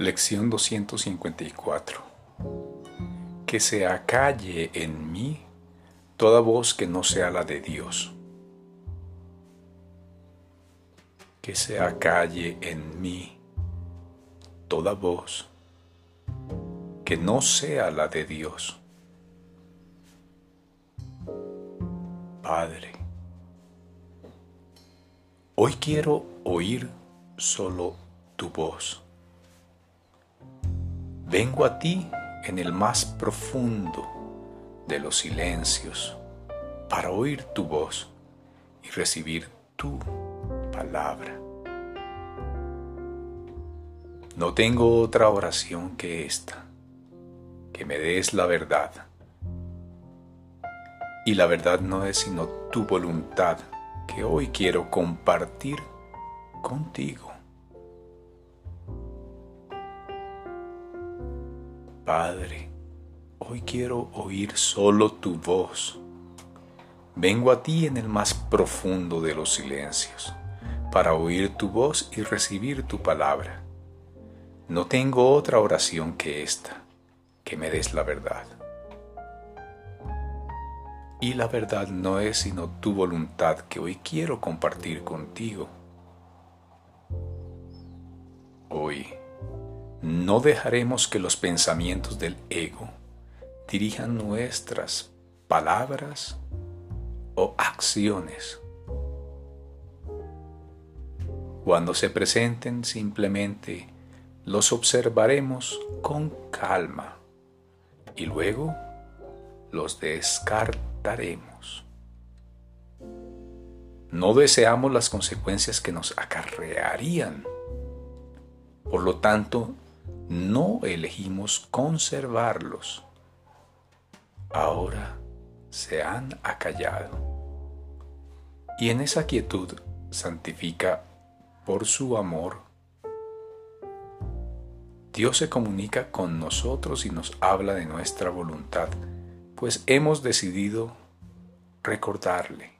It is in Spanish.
Lección 254 Que se acalle en mí toda voz que no sea la de Dios. Que se acalle en mí toda voz que no sea la de Dios. Padre, hoy quiero oír solo tu voz. Vengo a ti en el más profundo de los silencios para oír tu voz y recibir tu palabra. No tengo otra oración que esta, que me des la verdad. Y la verdad no es sino tu voluntad que hoy quiero compartir contigo. Padre, hoy quiero oír solo tu voz. Vengo a ti en el más profundo de los silencios, para oír tu voz y recibir tu palabra. No tengo otra oración que esta, que me des la verdad. Y la verdad no es sino tu voluntad que hoy quiero compartir contigo. Hoy no dejaremos que los pensamientos del ego dirijan nuestras palabras o acciones. Cuando se presenten simplemente los observaremos con calma y luego los descartaremos. No deseamos las consecuencias que nos acarrearían. Por lo tanto, no elegimos conservarlos. Ahora se han acallado. Y en esa quietud santifica por su amor. Dios se comunica con nosotros y nos habla de nuestra voluntad, pues hemos decidido recordarle